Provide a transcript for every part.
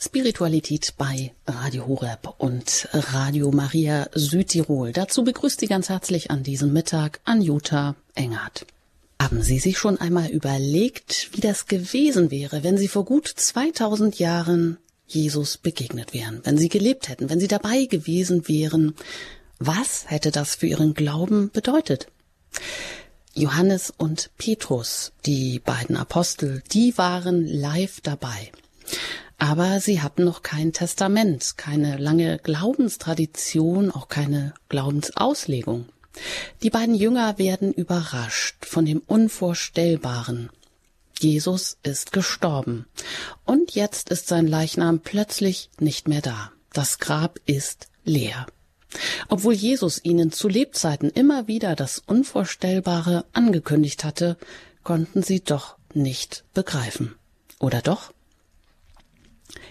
Spiritualität bei Radio Horeb und Radio Maria Südtirol. Dazu begrüßt Sie ganz herzlich an diesem Mittag Anjuta Engert. Haben Sie sich schon einmal überlegt, wie das gewesen wäre, wenn Sie vor gut 2000 Jahren Jesus begegnet wären, wenn Sie gelebt hätten, wenn Sie dabei gewesen wären? Was hätte das für Ihren Glauben bedeutet? Johannes und Petrus, die beiden Apostel, die waren live dabei. Aber sie hatten noch kein Testament, keine lange Glaubenstradition, auch keine Glaubensauslegung. Die beiden Jünger werden überrascht von dem Unvorstellbaren. Jesus ist gestorben. Und jetzt ist sein Leichnam plötzlich nicht mehr da. Das Grab ist leer. Obwohl Jesus ihnen zu Lebzeiten immer wieder das Unvorstellbare angekündigt hatte, konnten sie doch nicht begreifen. Oder doch?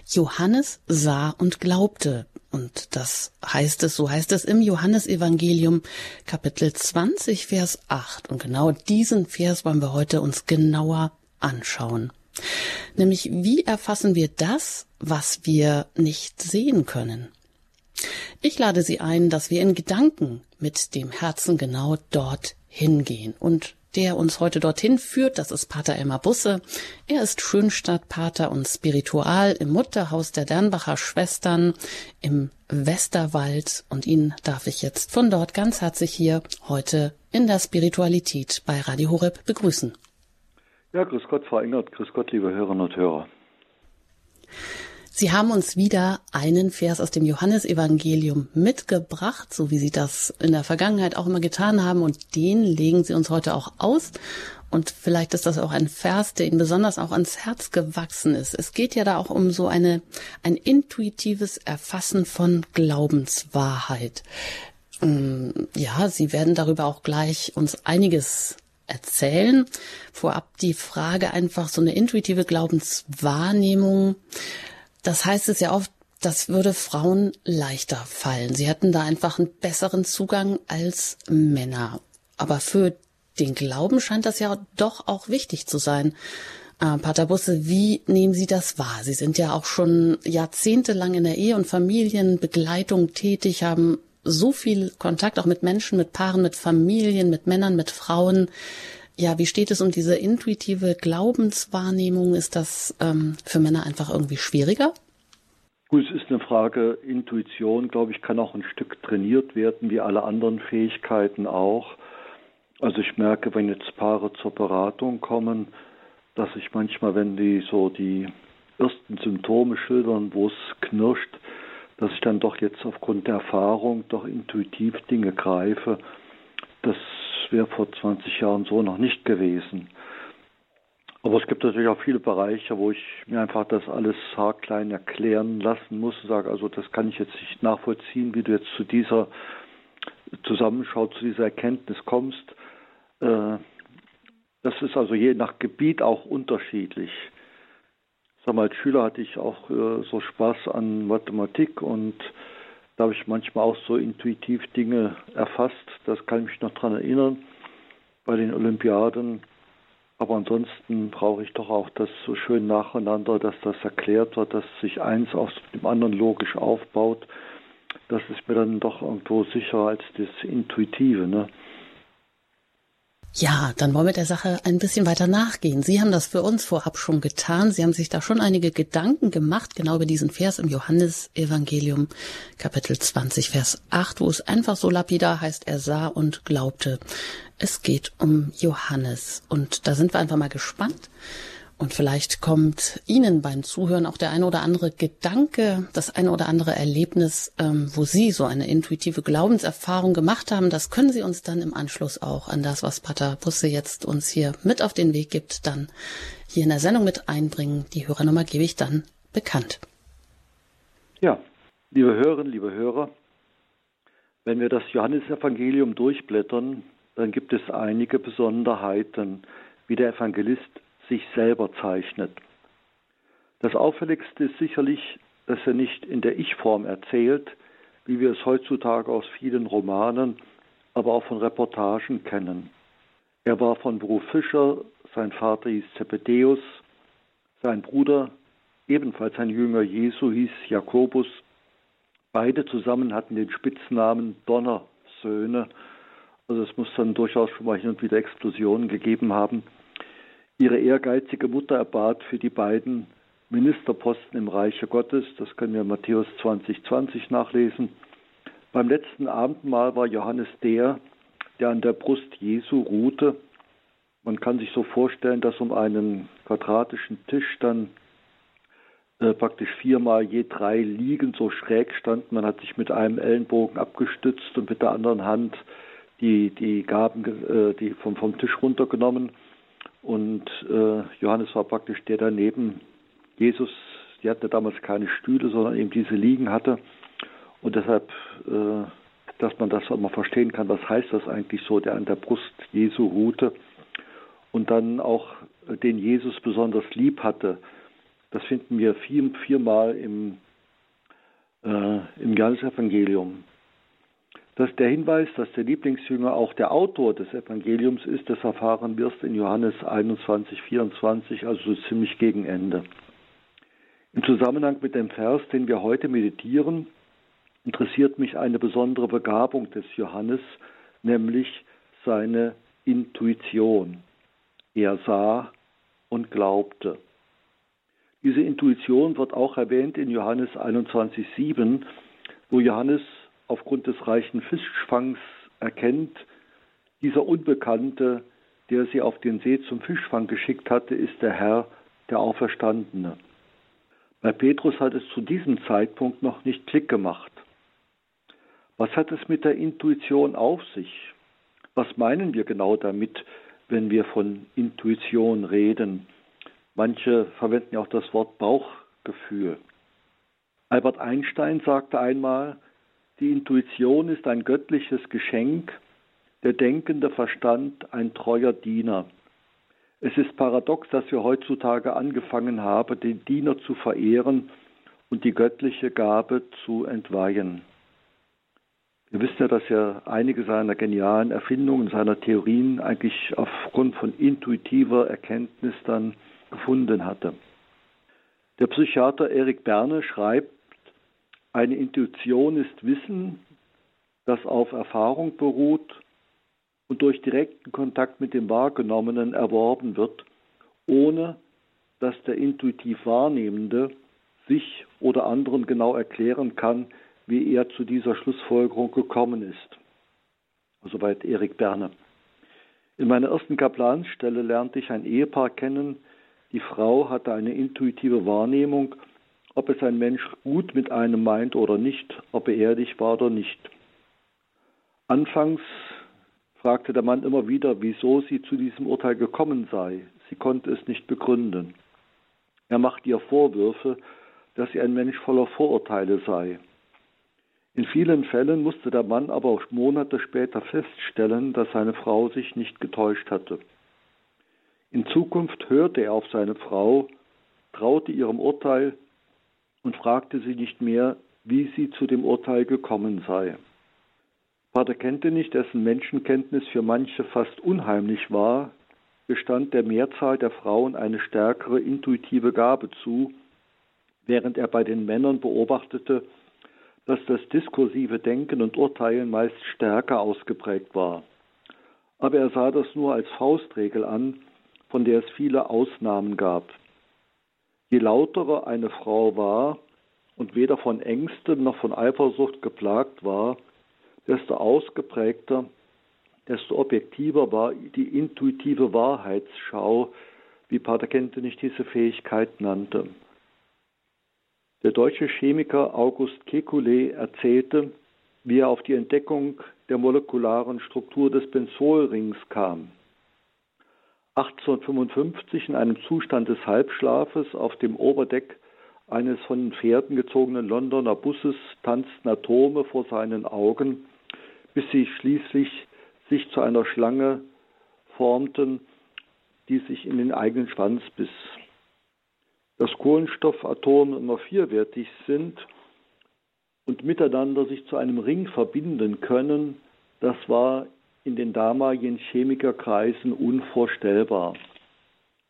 Johannes sah und glaubte. Und das heißt es, so heißt es im Johannesevangelium Kapitel 20, Vers 8. Und genau diesen Vers wollen wir heute uns genauer anschauen. Nämlich, wie erfassen wir das, was wir nicht sehen können? Ich lade Sie ein, dass wir in Gedanken mit dem Herzen genau dort hingehen und der uns heute dorthin führt. Das ist Pater Elmar Busse. Er ist Schönstadtpater und Spiritual im Mutterhaus der Dernbacher Schwestern im Westerwald. Und ihn darf ich jetzt von dort ganz herzlich hier heute in der Spiritualität bei Radio Horeb begrüßen. Ja, grüß Gott, Frau Engert, grüß Gott, liebe Hörerinnen und Hörer. Sie haben uns wieder einen Vers aus dem Johannesevangelium mitgebracht, so wie Sie das in der Vergangenheit auch immer getan haben, und den legen Sie uns heute auch aus. Und vielleicht ist das auch ein Vers, der Ihnen besonders auch ans Herz gewachsen ist. Es geht ja da auch um so eine, ein intuitives Erfassen von Glaubenswahrheit. Mm, ja, Sie werden darüber auch gleich uns einiges erzählen. Vorab die Frage einfach so eine intuitive Glaubenswahrnehmung. Das heißt es ja oft, das würde Frauen leichter fallen. Sie hätten da einfach einen besseren Zugang als Männer. Aber für den Glauben scheint das ja doch auch wichtig zu sein. Äh, Pater Busse, wie nehmen Sie das wahr? Sie sind ja auch schon jahrzehntelang in der Ehe- und Familienbegleitung tätig, haben so viel Kontakt auch mit Menschen, mit Paaren, mit Familien, mit Männern, mit Frauen. Ja, wie steht es um diese intuitive Glaubenswahrnehmung? Ist das ähm, für Männer einfach irgendwie schwieriger? Gut, es ist eine Frage Intuition, glaube ich, kann auch ein Stück trainiert werden, wie alle anderen Fähigkeiten auch. Also ich merke, wenn jetzt Paare zur Beratung kommen, dass ich manchmal, wenn die so die ersten Symptome schildern, wo es knirscht, dass ich dann doch jetzt aufgrund der Erfahrung doch intuitiv Dinge greife. Das wäre vor 20 Jahren so noch nicht gewesen. Aber es gibt natürlich auch viele Bereiche, wo ich mir einfach das alles haarklein erklären lassen muss und sage, also das kann ich jetzt nicht nachvollziehen, wie du jetzt zu dieser Zusammenschau, zu dieser Erkenntnis kommst. Äh, das ist also je nach Gebiet auch unterschiedlich sag mal, als Schüler hatte ich auch äh, so Spaß an Mathematik und da habe ich manchmal auch so intuitiv Dinge erfasst. Das kann ich mich noch daran erinnern bei den Olympiaden. Aber ansonsten brauche ich doch auch das so schön nacheinander, dass das erklärt wird, dass sich eins aus dem anderen logisch aufbaut. Das ist mir dann doch irgendwo sicherer als das Intuitive. Ne? Ja, dann wollen wir der Sache ein bisschen weiter nachgehen. Sie haben das für uns vorab schon getan. Sie haben sich da schon einige Gedanken gemacht, genau über diesen Vers im Johannesevangelium, Kapitel 20, Vers 8, wo es einfach so lapidar heißt, er sah und glaubte. Es geht um Johannes. Und da sind wir einfach mal gespannt, und vielleicht kommt Ihnen beim Zuhören auch der eine oder andere Gedanke, das eine oder andere Erlebnis, ähm, wo Sie so eine intuitive Glaubenserfahrung gemacht haben. Das können Sie uns dann im Anschluss auch an das, was Pater Busse jetzt uns hier mit auf den Weg gibt, dann hier in der Sendung mit einbringen. Die Hörernummer gebe ich dann bekannt. Ja, liebe Hörerinnen, liebe Hörer, wenn wir das Johannesevangelium durchblättern, dann gibt es einige Besonderheiten, wie der Evangelist sich selber zeichnet. Das Auffälligste ist sicherlich, dass er nicht in der Ich-Form erzählt, wie wir es heutzutage aus vielen Romanen, aber auch von Reportagen kennen. Er war von Beruf Fischer, sein Vater hieß Zebedäus, sein Bruder ebenfalls ein Jünger Jesu, hieß Jakobus. Beide zusammen hatten den Spitznamen Donnersöhne. Also es muss dann durchaus schon mal hin und wieder Explosionen gegeben haben. Ihre ehrgeizige Mutter erbat für die beiden Ministerposten im Reiche Gottes. Das können wir in Matthäus 2020 nachlesen. Beim letzten Abendmahl war Johannes der, der an der Brust Jesu ruhte. Man kann sich so vorstellen, dass um einen quadratischen Tisch dann äh, praktisch viermal je drei liegend so schräg standen. Man hat sich mit einem Ellenbogen abgestützt und mit der anderen Hand die, die Gaben äh, die vom, vom Tisch runtergenommen. Und äh, Johannes war praktisch der daneben. Jesus, die hatte damals keine Stühle, sondern eben diese liegen hatte. Und deshalb, äh, dass man das auch mal verstehen kann, was heißt das eigentlich so, der an der Brust Jesu ruhte und dann auch den Jesus besonders lieb hatte. Das finden wir vier, viermal im, äh, im Johannesevangelium. Dass der Hinweis, dass der Lieblingsjünger auch der Autor des Evangeliums ist, das erfahren wirst in Johannes 21, 24, also ziemlich gegen Ende. Im Zusammenhang mit dem Vers, den wir heute meditieren, interessiert mich eine besondere Begabung des Johannes, nämlich seine Intuition. Er sah und glaubte. Diese Intuition wird auch erwähnt in Johannes 21,7, wo Johannes aufgrund des reichen Fischfangs erkennt, dieser Unbekannte, der sie auf den See zum Fischfang geschickt hatte, ist der Herr, der Auferstandene. Bei Petrus hat es zu diesem Zeitpunkt noch nicht Klick gemacht. Was hat es mit der Intuition auf sich? Was meinen wir genau damit, wenn wir von Intuition reden? Manche verwenden ja auch das Wort Bauchgefühl. Albert Einstein sagte einmal, die Intuition ist ein göttliches Geschenk, der denkende Verstand ein treuer Diener. Es ist paradox, dass wir heutzutage angefangen haben, den Diener zu verehren und die göttliche Gabe zu entweihen. Ihr wisst ja, dass er einige seiner genialen Erfindungen, seiner Theorien eigentlich aufgrund von intuitiver Erkenntnis dann gefunden hatte. Der Psychiater Erik Berne schreibt, eine Intuition ist Wissen, das auf Erfahrung beruht und durch direkten Kontakt mit dem Wahrgenommenen erworben wird, ohne dass der intuitiv Wahrnehmende sich oder anderen genau erklären kann, wie er zu dieser Schlussfolgerung gekommen ist. Soweit Erik Berne. In meiner ersten Kaplanstelle lernte ich ein Ehepaar kennen. Die Frau hatte eine intuitive Wahrnehmung ob es ein Mensch gut mit einem meint oder nicht, ob er ehrlich war oder nicht. Anfangs fragte der Mann immer wieder, wieso sie zu diesem Urteil gekommen sei. Sie konnte es nicht begründen. Er machte ihr Vorwürfe, dass sie ein Mensch voller Vorurteile sei. In vielen Fällen musste der Mann aber auch Monate später feststellen, dass seine Frau sich nicht getäuscht hatte. In Zukunft hörte er auf seine Frau, traute ihrem Urteil und fragte sie nicht mehr, wie sie zu dem Urteil gekommen sei. Pater Kentenich, dessen Menschenkenntnis für manche fast unheimlich war, gestand der Mehrzahl der Frauen eine stärkere intuitive Gabe zu, während er bei den Männern beobachtete, dass das diskursive Denken und Urteilen meist stärker ausgeprägt war. Aber er sah das nur als Faustregel an, von der es viele Ausnahmen gab. Je lauterer eine Frau war und weder von Ängsten noch von Eifersucht geplagt war, desto ausgeprägter, desto objektiver war die intuitive Wahrheitsschau, wie Pater Kentenich diese Fähigkeit nannte. Der deutsche Chemiker August Kekulé erzählte, wie er auf die Entdeckung der molekularen Struktur des Benzolrings kam. 1855 in einem Zustand des Halbschlafes auf dem Oberdeck eines von Pferden gezogenen Londoner Busses tanzten Atome vor seinen Augen, bis sie schließlich sich zu einer Schlange formten, die sich in den eigenen Schwanz biss. Dass Kohlenstoffatome immer vierwertig sind und miteinander sich zu einem Ring verbinden können, das war in den damaligen Chemikerkreisen unvorstellbar.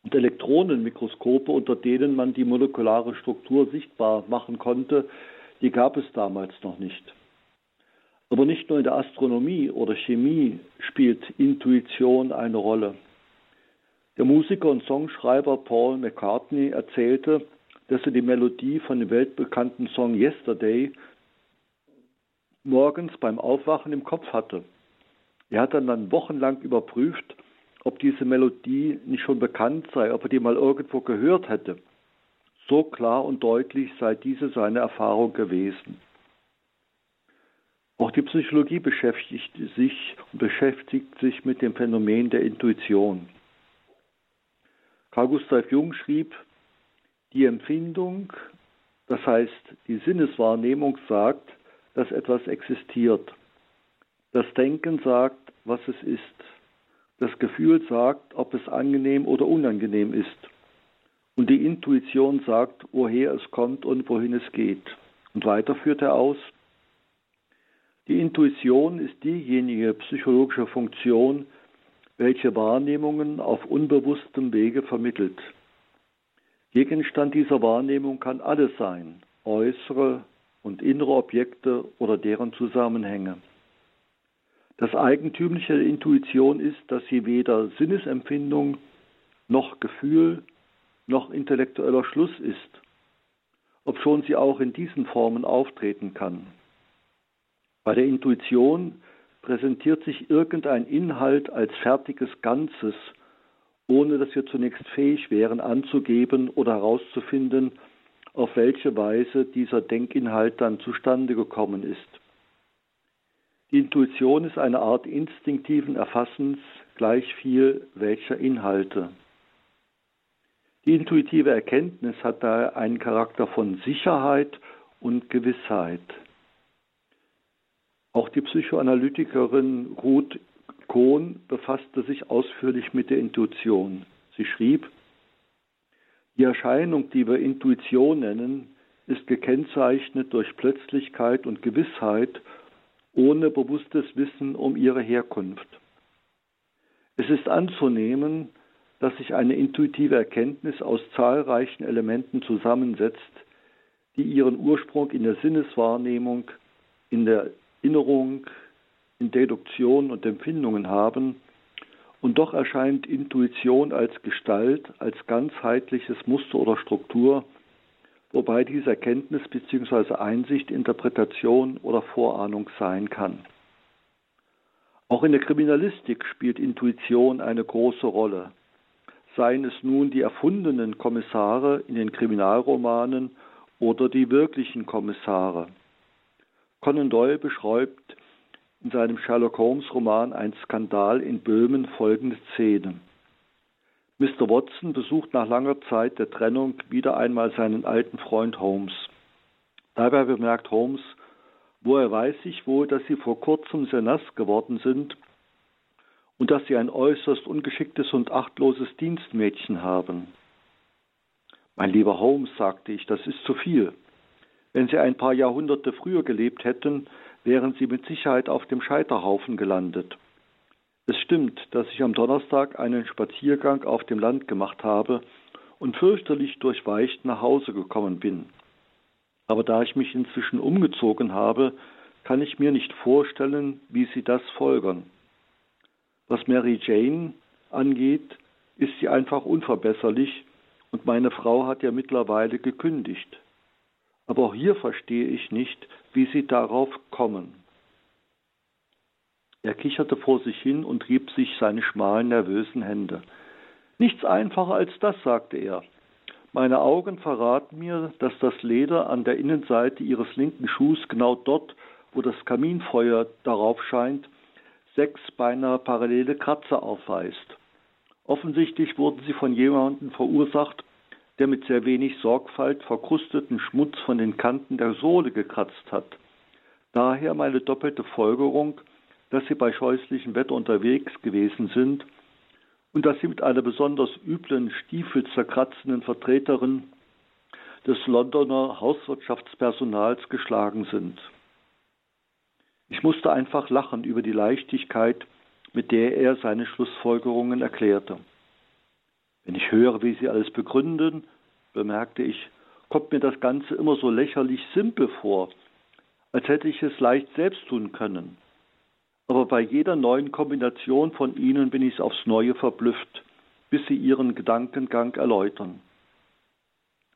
und Elektronenmikroskope, unter denen man die molekulare Struktur sichtbar machen konnte, die gab es damals noch nicht. Aber nicht nur in der Astronomie oder Chemie spielt Intuition eine Rolle. Der Musiker und Songschreiber Paul McCartney erzählte, dass er die Melodie von dem weltbekannten Song Yesterday morgens beim Aufwachen im Kopf hatte. Er hat dann, dann wochenlang überprüft, ob diese Melodie nicht schon bekannt sei, ob er die mal irgendwo gehört hätte. So klar und deutlich sei diese seine Erfahrung gewesen. Auch die Psychologie beschäftigt sich und beschäftigt sich mit dem Phänomen der Intuition. Carl Gustav Jung schrieb, die Empfindung, das heißt die Sinneswahrnehmung sagt, dass etwas existiert. Das Denken sagt, was es ist. Das Gefühl sagt, ob es angenehm oder unangenehm ist. Und die Intuition sagt, woher es kommt und wohin es geht. Und weiter führt er aus, die Intuition ist diejenige psychologische Funktion, welche Wahrnehmungen auf unbewusstem Wege vermittelt. Gegenstand dieser Wahrnehmung kann alles sein, äußere und innere Objekte oder deren Zusammenhänge. Das Eigentümliche der Intuition ist, dass sie weder Sinnesempfindung noch Gefühl noch intellektueller Schluss ist, obschon sie auch in diesen Formen auftreten kann. Bei der Intuition präsentiert sich irgendein Inhalt als fertiges Ganzes, ohne dass wir zunächst fähig wären anzugeben oder herauszufinden, auf welche Weise dieser Denkinhalt dann zustande gekommen ist. Die Intuition ist eine Art instinktiven Erfassens gleich viel welcher Inhalte. Die intuitive Erkenntnis hat daher einen Charakter von Sicherheit und Gewissheit. Auch die Psychoanalytikerin Ruth Kohn befasste sich ausführlich mit der Intuition. Sie schrieb, die Erscheinung, die wir Intuition nennen, ist gekennzeichnet durch Plötzlichkeit und Gewissheit ohne bewusstes Wissen um ihre Herkunft. Es ist anzunehmen, dass sich eine intuitive Erkenntnis aus zahlreichen Elementen zusammensetzt, die ihren Ursprung in der Sinneswahrnehmung, in der Erinnerung, in Deduktion und Empfindungen haben, und doch erscheint Intuition als Gestalt, als ganzheitliches Muster oder Struktur, wobei diese Erkenntnis bzw. Einsicht Interpretation oder Vorahnung sein kann. Auch in der Kriminalistik spielt Intuition eine große Rolle. Seien es nun die erfundenen Kommissare in den Kriminalromanen oder die wirklichen Kommissare. Conan Doyle beschreibt in seinem Sherlock Holmes Roman Ein Skandal in Böhmen folgende Szene. Mr. Watson besucht nach langer Zeit der Trennung wieder einmal seinen alten Freund Holmes. Dabei bemerkt Holmes, woher weiß ich wohl, dass Sie vor kurzem sehr nass geworden sind und dass Sie ein äußerst ungeschicktes und achtloses Dienstmädchen haben. Mein lieber Holmes, sagte ich, das ist zu viel. Wenn Sie ein paar Jahrhunderte früher gelebt hätten, wären Sie mit Sicherheit auf dem Scheiterhaufen gelandet. Es stimmt, dass ich am Donnerstag einen Spaziergang auf dem Land gemacht habe und fürchterlich durchweicht nach Hause gekommen bin. Aber da ich mich inzwischen umgezogen habe, kann ich mir nicht vorstellen, wie Sie das folgern. Was Mary Jane angeht, ist sie einfach unverbesserlich und meine Frau hat ja mittlerweile gekündigt. Aber auch hier verstehe ich nicht, wie Sie darauf kommen. Er kicherte vor sich hin und rieb sich seine schmalen, nervösen Hände. Nichts einfacher als das, sagte er. Meine Augen verraten mir, dass das Leder an der Innenseite ihres linken Schuhs genau dort, wo das Kaminfeuer darauf scheint, sechs beinahe parallele Kratzer aufweist. Offensichtlich wurden sie von jemandem verursacht, der mit sehr wenig Sorgfalt verkrusteten Schmutz von den Kanten der Sohle gekratzt hat. Daher meine doppelte Folgerung, dass sie bei scheußlichem Wetter unterwegs gewesen sind und dass sie mit einer besonders üblen, stiefelzerkratzenden Vertreterin des Londoner Hauswirtschaftspersonals geschlagen sind. Ich musste einfach lachen über die Leichtigkeit, mit der er seine Schlussfolgerungen erklärte. Wenn ich höre, wie Sie alles begründen, bemerkte ich, kommt mir das Ganze immer so lächerlich simpel vor, als hätte ich es leicht selbst tun können. Aber bei jeder neuen Kombination von Ihnen bin ich aufs Neue verblüfft, bis Sie Ihren Gedankengang erläutern.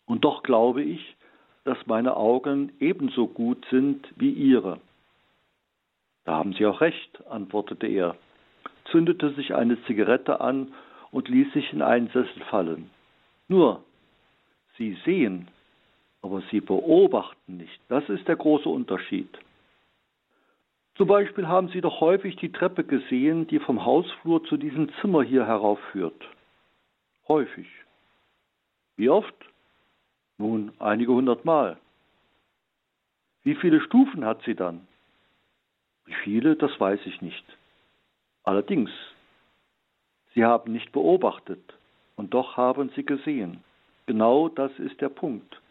Und doch glaube ich, dass meine Augen ebenso gut sind wie Ihre. Da haben Sie auch recht, antwortete er, zündete sich eine Zigarette an und ließ sich in einen Sessel fallen. Nur, Sie sehen, aber Sie beobachten nicht. Das ist der große Unterschied. Zum Beispiel haben Sie doch häufig die Treppe gesehen, die vom Hausflur zu diesem Zimmer hier heraufführt. Häufig. Wie oft? Nun, einige hundert Mal. Wie viele Stufen hat sie dann? Wie viele, das weiß ich nicht. Allerdings, Sie haben nicht beobachtet und doch haben Sie gesehen. Genau das ist der Punkt.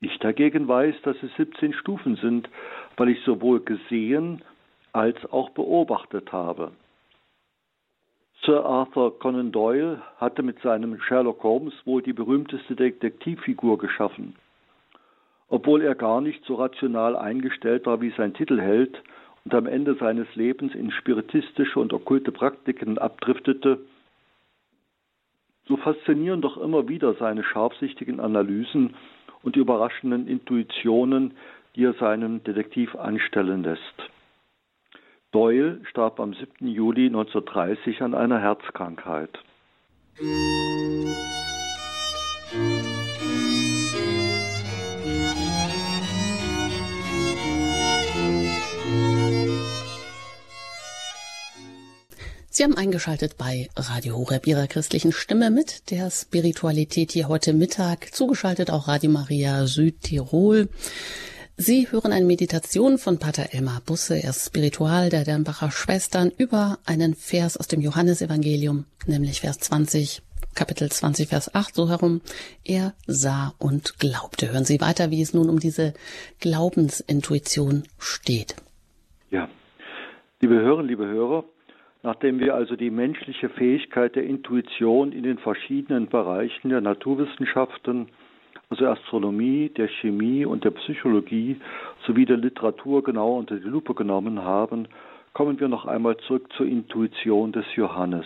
Ich dagegen weiß, dass es 17 Stufen sind, weil ich sowohl gesehen als auch beobachtet habe. Sir Arthur Conan Doyle hatte mit seinem Sherlock Holmes wohl die berühmteste Detektivfigur geschaffen. Obwohl er gar nicht so rational eingestellt war, wie sein Titel hält, und am Ende seines Lebens in spiritistische und okkulte Praktiken abdriftete, so faszinieren doch immer wieder seine scharfsichtigen Analysen und überraschenden Intuitionen, die er seinem Detektiv anstellen lässt. Doyle starb am 7. Juli 1930 an einer Herzkrankheit. Sie haben eingeschaltet bei Radio Horeb Ihrer christlichen Stimme mit der Spiritualität hier heute Mittag. Zugeschaltet auch Radio Maria Südtirol. Sie hören eine Meditation von Pater Elmar Busse, er ist Spiritual der Dernbacher Schwestern, über einen Vers aus dem Johannesevangelium, nämlich Vers 20, Kapitel 20, Vers 8, so herum. Er sah und glaubte. Hören Sie weiter, wie es nun um diese Glaubensintuition steht. Ja, liebe Hörer, liebe Hörer, nachdem wir also die menschliche Fähigkeit der Intuition in den verschiedenen Bereichen der Naturwissenschaften also Astronomie, der Chemie und der Psychologie sowie der Literatur genau unter die Lupe genommen haben, kommen wir noch einmal zurück zur Intuition des Johannes.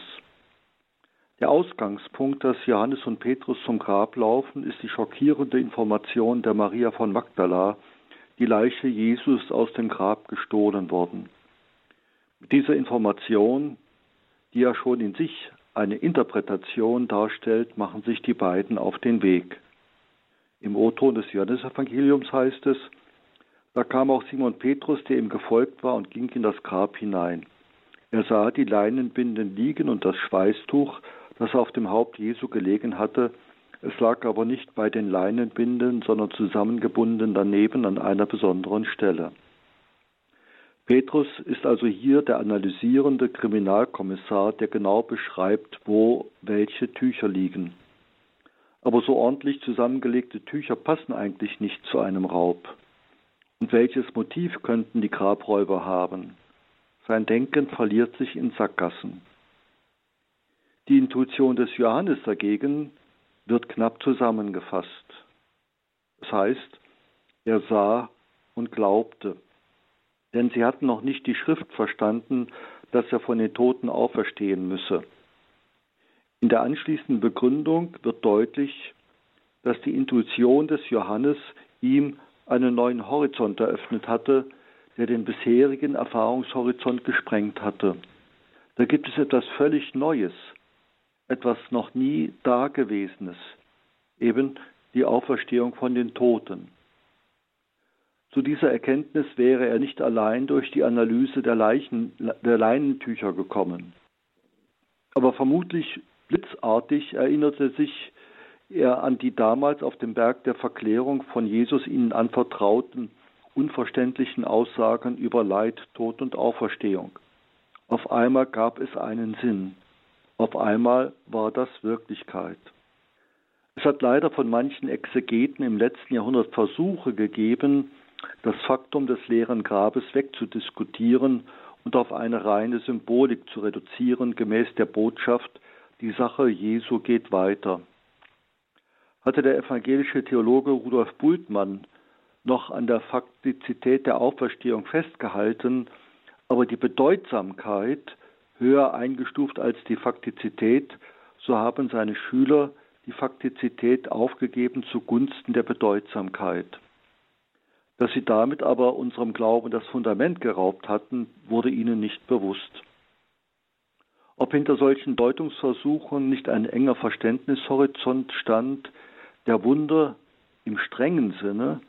Der Ausgangspunkt, dass Johannes und Petrus zum Grab laufen, ist die schockierende Information der Maria von Magdala, die Leiche Jesus aus dem Grab gestohlen worden. Mit dieser Information, die ja schon in sich eine Interpretation darstellt, machen sich die beiden auf den Weg. Im O-Ton des Johannesevangeliums heißt es, da kam auch Simon Petrus, der ihm gefolgt war, und ging in das Grab hinein. Er sah die Leinenbinden liegen und das Schweißtuch, das auf dem Haupt Jesu gelegen hatte. Es lag aber nicht bei den Leinenbinden, sondern zusammengebunden daneben an einer besonderen Stelle. Petrus ist also hier der analysierende Kriminalkommissar, der genau beschreibt, wo welche Tücher liegen. Aber so ordentlich zusammengelegte Tücher passen eigentlich nicht zu einem Raub. Und welches Motiv könnten die Grabräuber haben? Sein Denken verliert sich in Sackgassen. Die Intuition des Johannes dagegen wird knapp zusammengefasst. Das heißt, er sah und glaubte, denn sie hatten noch nicht die Schrift verstanden, dass er von den Toten auferstehen müsse. In der anschließenden Begründung wird deutlich, dass die Intuition des Johannes ihm einen neuen Horizont eröffnet hatte, der den bisherigen Erfahrungshorizont gesprengt hatte. Da gibt es etwas völlig Neues, etwas noch nie Dagewesenes, eben die Auferstehung von den Toten. Zu dieser Erkenntnis wäre er nicht allein durch die Analyse der, Leichen, der Leinentücher gekommen. Aber vermutlich Blitzartig erinnerte sich er an die damals auf dem Berg der Verklärung von Jesus ihnen anvertrauten, unverständlichen Aussagen über Leid, Tod und Auferstehung. Auf einmal gab es einen Sinn. Auf einmal war das Wirklichkeit. Es hat leider von manchen Exegeten im letzten Jahrhundert Versuche gegeben, das Faktum des leeren Grabes wegzudiskutieren und auf eine reine Symbolik zu reduzieren, gemäß der Botschaft, die Sache Jesu geht weiter. Hatte der evangelische Theologe Rudolf Bultmann noch an der Faktizität der Auferstehung festgehalten, aber die Bedeutsamkeit höher eingestuft als die Faktizität, so haben seine Schüler die Faktizität aufgegeben zugunsten der Bedeutsamkeit. Dass sie damit aber unserem Glauben das Fundament geraubt hatten, wurde ihnen nicht bewusst. Ob hinter solchen Deutungsversuchen nicht ein enger Verständnishorizont stand, der Wunder im strengen Sinne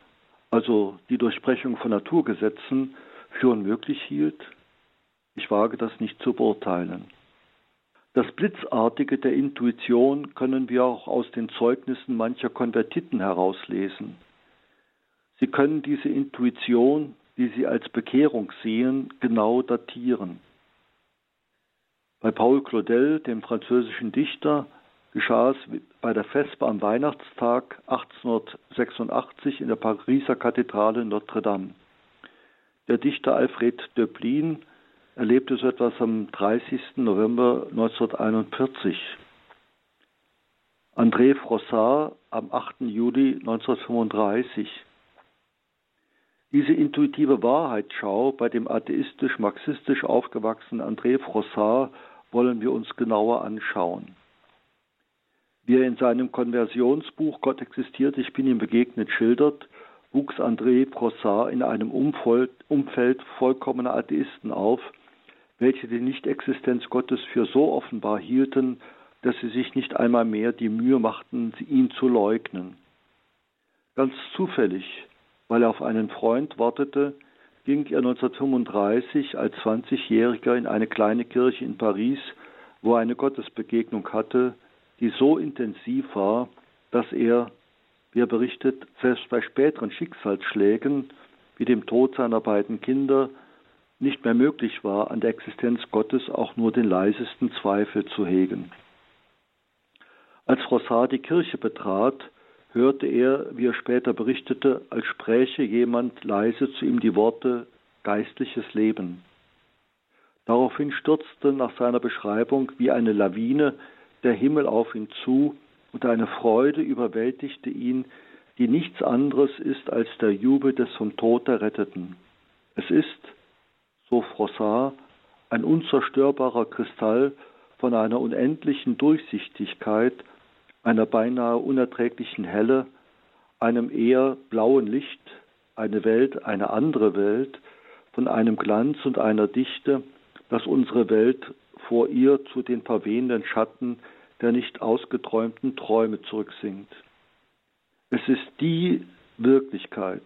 also die Durchbrechung von Naturgesetzen, für unmöglich hielt? Ich wage das nicht zu beurteilen. Das Blitzartige der Intuition können wir auch aus den Zeugnissen mancher Konvertiten herauslesen. Sie können diese Intuition, die sie als Bekehrung sehen, genau datieren. Bei Paul Claudel, dem französischen Dichter, geschah es bei der Vesper am Weihnachtstag 1886 in der Pariser Kathedrale Notre Dame. Der Dichter Alfred Döblin erlebte so etwas am 30. November 1941. André Frossard am 8. Juli 1935. Diese intuitive Wahrheitsschau bei dem atheistisch-marxistisch aufgewachsenen André Frossard wollen wir uns genauer anschauen. Wie er in seinem Konversionsbuch Gott existiert, ich bin ihm begegnet schildert, wuchs André Brossard in einem Umfeld vollkommener Atheisten auf, welche die Nichtexistenz Gottes für so offenbar hielten, dass sie sich nicht einmal mehr die Mühe machten, ihn zu leugnen. Ganz zufällig, weil er auf einen Freund wartete, ging er 1935 als 20-Jähriger in eine kleine Kirche in Paris, wo er eine Gottesbegegnung hatte, die so intensiv war, dass er, wie er berichtet, selbst bei späteren Schicksalsschlägen wie dem Tod seiner beiden Kinder nicht mehr möglich war, an der Existenz Gottes auch nur den leisesten Zweifel zu hegen. Als Frossard die Kirche betrat, hörte er, wie er später berichtete, als spräche jemand leise zu ihm die Worte geistliches Leben. Daraufhin stürzte nach seiner Beschreibung wie eine Lawine der Himmel auf ihn zu und eine Freude überwältigte ihn, die nichts anderes ist als der Jubel des vom Tod Erretteten. Es ist, so Frossard, ein unzerstörbarer Kristall von einer unendlichen Durchsichtigkeit, einer beinahe unerträglichen Helle, einem eher blauen Licht, eine Welt, eine andere Welt, von einem Glanz und einer Dichte, dass unsere Welt vor ihr zu den verwehenden Schatten der nicht ausgeträumten Träume zurücksinkt. Es ist die Wirklichkeit.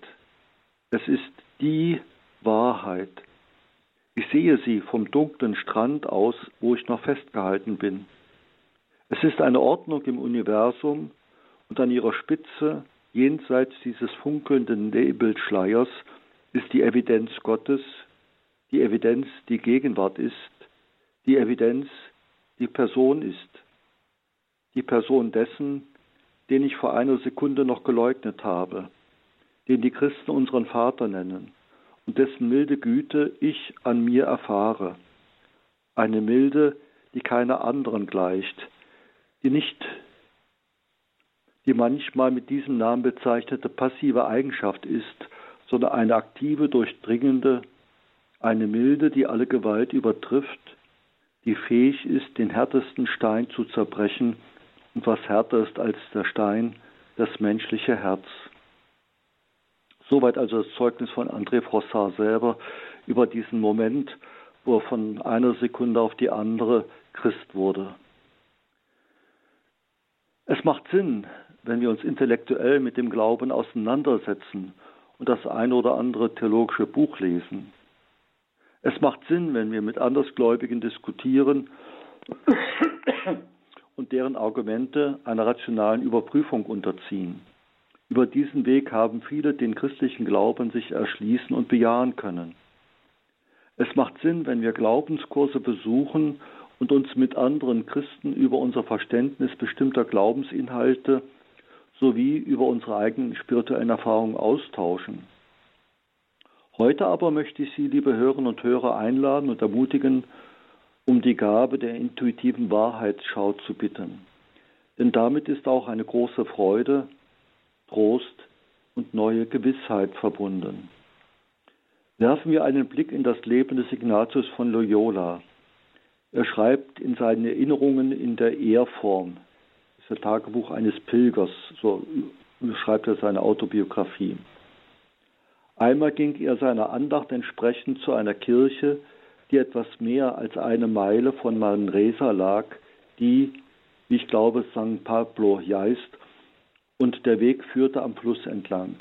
Es ist die Wahrheit. Ich sehe sie vom dunklen Strand aus, wo ich noch festgehalten bin. Es ist eine Ordnung im Universum und an ihrer Spitze, jenseits dieses funkelnden Nebelschleiers, ist die Evidenz Gottes, die Evidenz, die Gegenwart ist, die Evidenz, die Person ist, die Person dessen, den ich vor einer Sekunde noch geleugnet habe, den die Christen unseren Vater nennen und dessen milde Güte ich an mir erfahre. Eine Milde, die keiner anderen gleicht, die nicht die manchmal mit diesem Namen bezeichnete passive Eigenschaft ist, sondern eine aktive, durchdringende, eine Milde, die alle Gewalt übertrifft, die fähig ist, den härtesten Stein zu zerbrechen und was härter ist als der Stein, das menschliche Herz. Soweit also das Zeugnis von André Frossard selber über diesen Moment, wo er von einer Sekunde auf die andere Christ wurde. Es macht Sinn, wenn wir uns intellektuell mit dem Glauben auseinandersetzen und das eine oder andere theologische Buch lesen. Es macht Sinn, wenn wir mit Andersgläubigen diskutieren und deren Argumente einer rationalen Überprüfung unterziehen. Über diesen Weg haben viele den christlichen Glauben sich erschließen und bejahen können. Es macht Sinn, wenn wir Glaubenskurse besuchen und uns mit anderen Christen über unser Verständnis bestimmter Glaubensinhalte sowie über unsere eigenen spirituellen Erfahrungen austauschen. Heute aber möchte ich Sie, liebe Hörerinnen und Hörer, einladen und ermutigen, um die Gabe der intuitiven Wahrheitsschau zu bitten. Denn damit ist auch eine große Freude, Trost und neue Gewissheit verbunden. Werfen wir einen Blick in das Leben des Ignatius von Loyola. Er schreibt in seinen Erinnerungen in der Ehrform, das ist das Tagebuch eines Pilgers, so schreibt er seine Autobiografie. Einmal ging er seiner Andacht entsprechend zu einer Kirche, die etwas mehr als eine Meile von Manresa lag, die, wie ich glaube, St. Pablo heißt, und der Weg führte am Fluss entlang.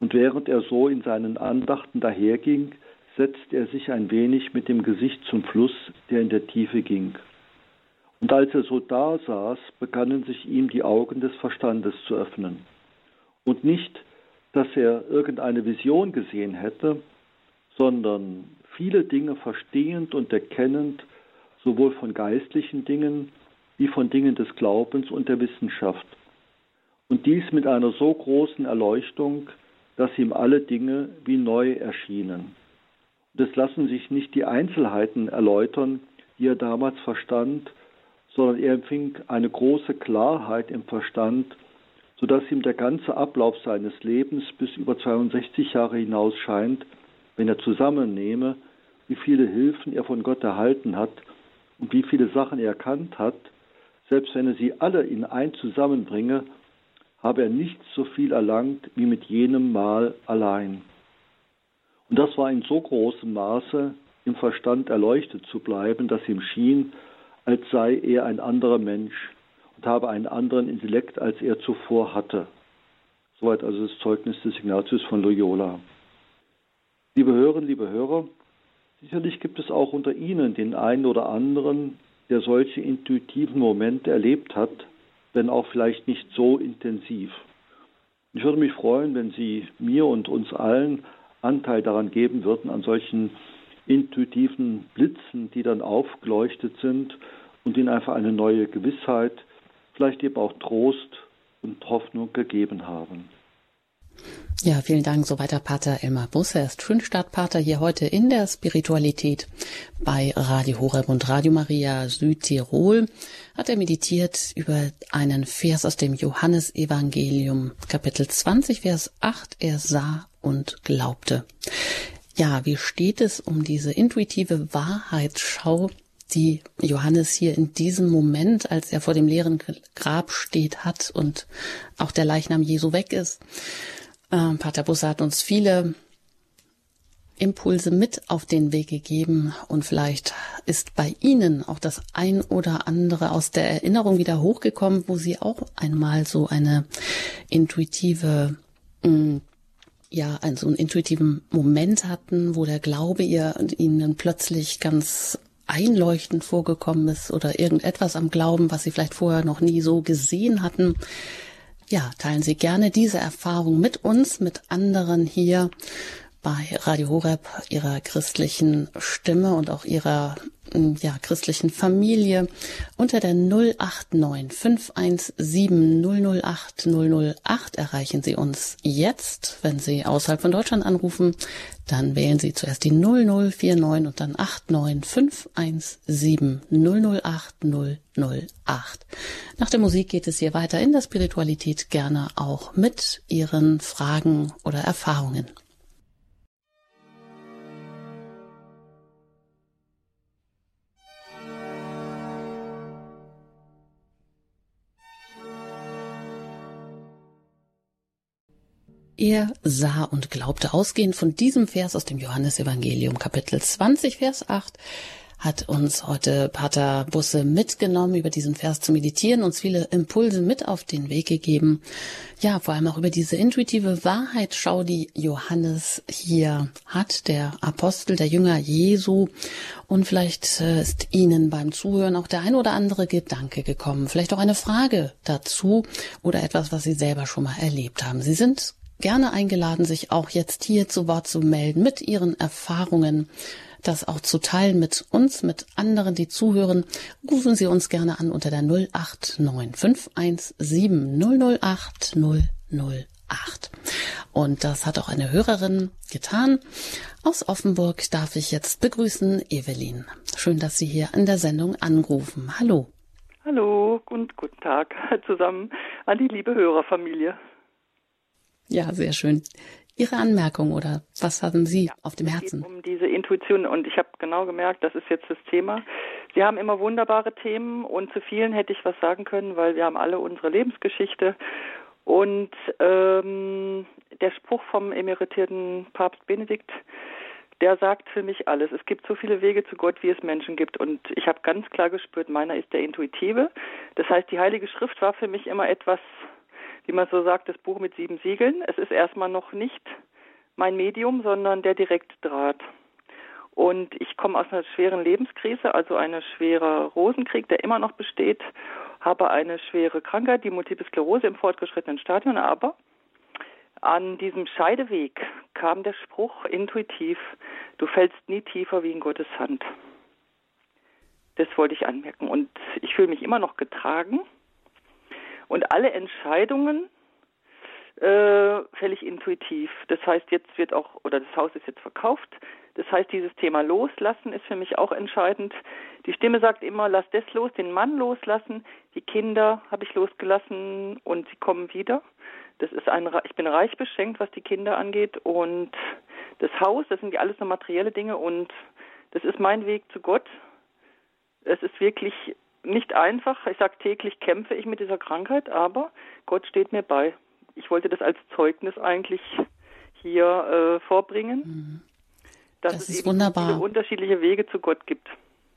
Und während er so in seinen Andachten daherging, setzte er sich ein wenig mit dem Gesicht zum Fluss, der in der Tiefe ging. Und als er so da saß, begannen sich ihm die Augen des Verstandes zu öffnen. Und nicht, dass er irgendeine Vision gesehen hätte, sondern viele Dinge verstehend und erkennend, sowohl von geistlichen Dingen wie von Dingen des Glaubens und der Wissenschaft. Und dies mit einer so großen Erleuchtung, dass ihm alle Dinge wie neu erschienen. Es lassen sich nicht die Einzelheiten erläutern, die er damals verstand, sondern er empfing eine große Klarheit im Verstand, sodass ihm der ganze Ablauf seines Lebens bis über 62 Jahre hinaus scheint, wenn er zusammennehme, wie viele Hilfen er von Gott erhalten hat und wie viele Sachen er erkannt hat, selbst wenn er sie alle in ein zusammenbringe, habe er nicht so viel erlangt wie mit jenem Mal allein. Und das war in so großem Maße, im Verstand erleuchtet zu bleiben, dass ihm schien, als sei er ein anderer Mensch und habe einen anderen Intellekt, als er zuvor hatte. Soweit also das Zeugnis des Ignatius von Loyola. Liebe Hörerinnen, liebe Hörer, sicherlich gibt es auch unter Ihnen den einen oder anderen, der solche intuitiven Momente erlebt hat, wenn auch vielleicht nicht so intensiv. Ich würde mich freuen, wenn Sie mir und uns allen Anteil daran geben würden, an solchen intuitiven Blitzen, die dann aufgeleuchtet sind und ihnen einfach eine neue Gewissheit, vielleicht eben auch Trost und Hoffnung gegeben haben. Ja, vielen Dank. Soweit der Pater Elmar Busse. Er ist Schönstadtpater hier heute in der Spiritualität bei Radio Horeb und Radio Maria Südtirol. Hat er meditiert über einen Vers aus dem Johannesevangelium, Kapitel 20, Vers 8. Er sah und glaubte. Ja, wie steht es um diese intuitive Wahrheitsschau, die Johannes hier in diesem Moment, als er vor dem leeren Grab steht, hat und auch der Leichnam Jesu weg ist? Äh, Pater Busse hat uns viele Impulse mit auf den Weg gegeben und vielleicht ist bei Ihnen auch das ein oder andere aus der Erinnerung wieder hochgekommen, wo Sie auch einmal so eine intuitive, mm, ja, einen, so einen intuitiven Moment hatten, wo der Glaube ihr, Ihnen plötzlich ganz einleuchtend vorgekommen ist oder irgendetwas am Glauben, was Sie vielleicht vorher noch nie so gesehen hatten. Ja, teilen Sie gerne diese Erfahrung mit uns, mit anderen hier bei Radio Horeb, Ihrer christlichen Stimme und auch Ihrer ja, christlichen Familie unter der 089 517 008 008 erreichen Sie uns jetzt. Wenn Sie außerhalb von Deutschland anrufen, dann wählen Sie zuerst die 0049 und dann 89 517 008 008. Nach der Musik geht es hier weiter in der Spiritualität gerne auch mit Ihren Fragen oder Erfahrungen. Er sah und glaubte ausgehend von diesem Vers aus dem Johannesevangelium Kapitel 20 Vers 8 hat uns heute Pater Busse mitgenommen, über diesen Vers zu meditieren, uns viele Impulse mit auf den Weg gegeben. Ja, vor allem auch über diese intuitive Wahrheitsschau, die Johannes hier hat, der Apostel, der Jünger Jesu. Und vielleicht äh, ist Ihnen beim Zuhören auch der ein oder andere Gedanke gekommen, vielleicht auch eine Frage dazu oder etwas, was Sie selber schon mal erlebt haben. Sie sind gerne eingeladen, sich auch jetzt hier zu Wort zu melden mit Ihren Erfahrungen, das auch zu teilen mit uns, mit anderen, die zuhören. Rufen Sie uns gerne an unter der 089 517 008 008. Und das hat auch eine Hörerin getan. Aus Offenburg darf ich jetzt begrüßen Evelyn. Schön, dass Sie hier in der Sendung anrufen. Hallo. Hallo und guten Tag zusammen an die liebe Hörerfamilie. Ja, sehr schön. Ihre Anmerkung oder was haben Sie ja, auf dem Herzen? um diese Intuition und ich habe genau gemerkt, das ist jetzt das Thema. Sie haben immer wunderbare Themen und zu vielen hätte ich was sagen können, weil wir haben alle unsere Lebensgeschichte und ähm, der Spruch vom emeritierten Papst Benedikt, der sagt für mich alles. Es gibt so viele Wege zu Gott, wie es Menschen gibt. Und ich habe ganz klar gespürt, meiner ist der intuitive. Das heißt, die Heilige Schrift war für mich immer etwas wie man so sagt, das Buch mit sieben Siegeln. Es ist erstmal noch nicht mein Medium, sondern der Direktdraht. Und ich komme aus einer schweren Lebenskrise, also eine schwere Rosenkrieg, der immer noch besteht, habe eine schwere Krankheit, die Multiple Sklerose im fortgeschrittenen Stadium, aber an diesem Scheideweg kam der Spruch intuitiv, du fällst nie tiefer wie in Gottes Hand. Das wollte ich anmerken. Und ich fühle mich immer noch getragen und alle Entscheidungen äh, völlig intuitiv. Das heißt, jetzt wird auch, oder das Haus ist jetzt verkauft. Das heißt, dieses Thema Loslassen ist für mich auch entscheidend. Die Stimme sagt immer, lass das los, den Mann loslassen. Die Kinder habe ich losgelassen und sie kommen wieder. Das ist ein, ich bin reich beschenkt, was die Kinder angeht. Und das Haus, das sind ja alles nur materielle Dinge und das ist mein Weg zu Gott. Es ist wirklich nicht einfach. Ich sage täglich kämpfe ich mit dieser Krankheit, aber Gott steht mir bei. Ich wollte das als Zeugnis eigentlich hier äh, vorbringen, mhm. dass das es eben wunderbar. viele unterschiedliche Wege zu Gott gibt.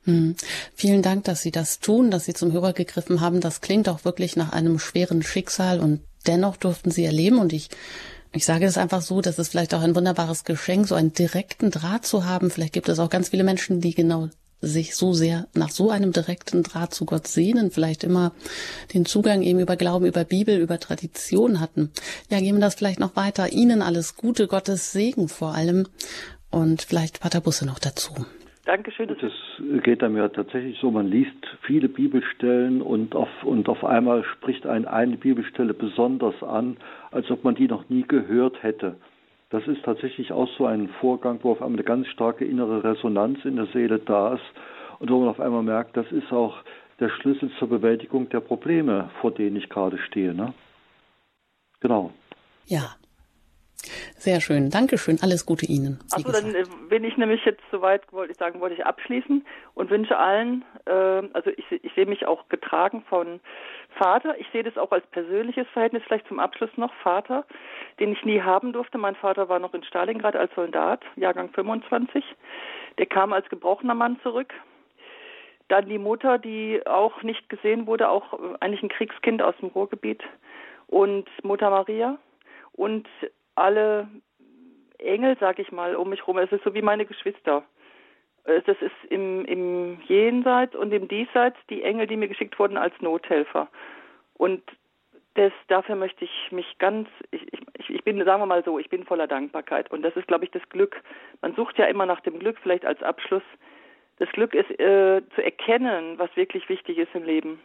Mhm. Vielen Dank, dass Sie das tun, dass Sie zum Hörer gegriffen haben. Das klingt auch wirklich nach einem schweren Schicksal und dennoch durften Sie erleben und ich ich sage es einfach so, dass es vielleicht auch ein wunderbares Geschenk, so einen direkten Draht zu haben. Vielleicht gibt es auch ganz viele Menschen, die genau sich so sehr nach so einem direkten Draht zu Gott sehnen, vielleicht immer den Zugang eben über Glauben, über Bibel, über Tradition hatten. Ja, gehen wir das vielleicht noch weiter. Ihnen alles Gute, Gottes Segen vor allem und vielleicht Pater Busse noch dazu. Dankeschön. Das geht einem ja tatsächlich so, man liest viele Bibelstellen und auf, und auf einmal spricht einen eine Bibelstelle besonders an, als ob man die noch nie gehört hätte. Das ist tatsächlich auch so ein Vorgang, wo auf einmal eine ganz starke innere Resonanz in der Seele da ist und wo man auf einmal merkt, das ist auch der Schlüssel zur Bewältigung der Probleme, vor denen ich gerade stehe. Ne? Genau. Ja. Sehr schön. Dankeschön. Alles Gute Ihnen. Achso, dann äh, bin ich nämlich jetzt soweit, wollte ich sagen, wollte ich abschließen und wünsche allen, äh, also ich, ich sehe mich auch getragen von Vater. Ich sehe das auch als persönliches Verhältnis, vielleicht zum Abschluss noch. Vater, den ich nie haben durfte. Mein Vater war noch in Stalingrad als Soldat, Jahrgang 25. Der kam als gebrochener Mann zurück. Dann die Mutter, die auch nicht gesehen wurde, auch eigentlich ein Kriegskind aus dem Ruhrgebiet. Und Mutter Maria. Und alle Engel, sag ich mal, um mich herum. Es ist so wie meine Geschwister. Das ist im, im Jenseits und im Diesseits die Engel, die mir geschickt wurden als Nothelfer. Und das, dafür möchte ich mich ganz, ich, ich, ich bin, sagen wir mal so, ich bin voller Dankbarkeit. Und das ist, glaube ich, das Glück. Man sucht ja immer nach dem Glück, vielleicht als Abschluss. Das Glück ist äh, zu erkennen, was wirklich wichtig ist im Leben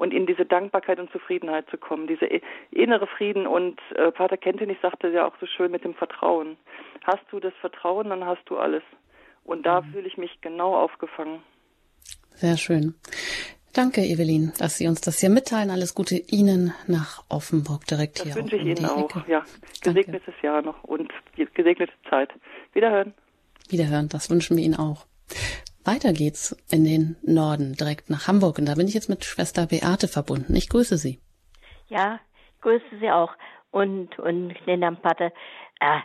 und in diese Dankbarkeit und Zufriedenheit zu kommen, diese innere Frieden. Und äh, Pater Kentenich sagte ja auch so schön mit dem Vertrauen. Hast du das Vertrauen, dann hast du alles. Und da fühle ich mich genau aufgefangen. Sehr schön. Danke, Evelyn, dass Sie uns das hier mitteilen. Alles Gute Ihnen nach Offenburg direkt das hier. Das wünsche ich Ihnen auch. Ecke. Ja, gesegnetes Danke. Jahr noch und gesegnete Zeit. Wiederhören. Wiederhören, das wünschen wir Ihnen auch. Weiter geht's in den Norden, direkt nach Hamburg. Und da bin ich jetzt mit Schwester Beate verbunden. Ich grüße Sie. Ja, ich grüße Sie auch. Und, und den Herrn Pater. Äh,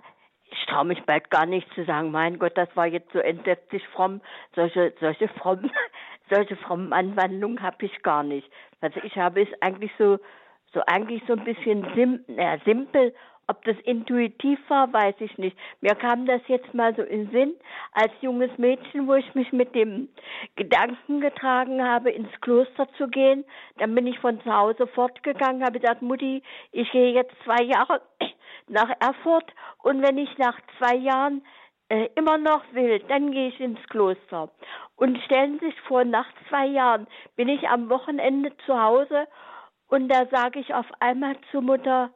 ich traue mich bald gar nicht zu sagen, mein Gott, das war jetzt so entsetzlich fromm. Solche, solche frommen, solche frommen Anwandlungen habe ich gar nicht. Also ich habe es eigentlich so, so eigentlich so ein bisschen sim, äh, simpel ob das intuitiv war, weiß ich nicht. Mir kam das jetzt mal so in Sinn, als junges Mädchen, wo ich mich mit dem Gedanken getragen habe, ins Kloster zu gehen. Dann bin ich von zu Hause fortgegangen, habe gesagt, Mutti, ich gehe jetzt zwei Jahre nach Erfurt und wenn ich nach zwei Jahren äh, immer noch will, dann gehe ich ins Kloster. Und stellen Sie sich vor, nach zwei Jahren bin ich am Wochenende zu Hause und da sage ich auf einmal zu Mutter,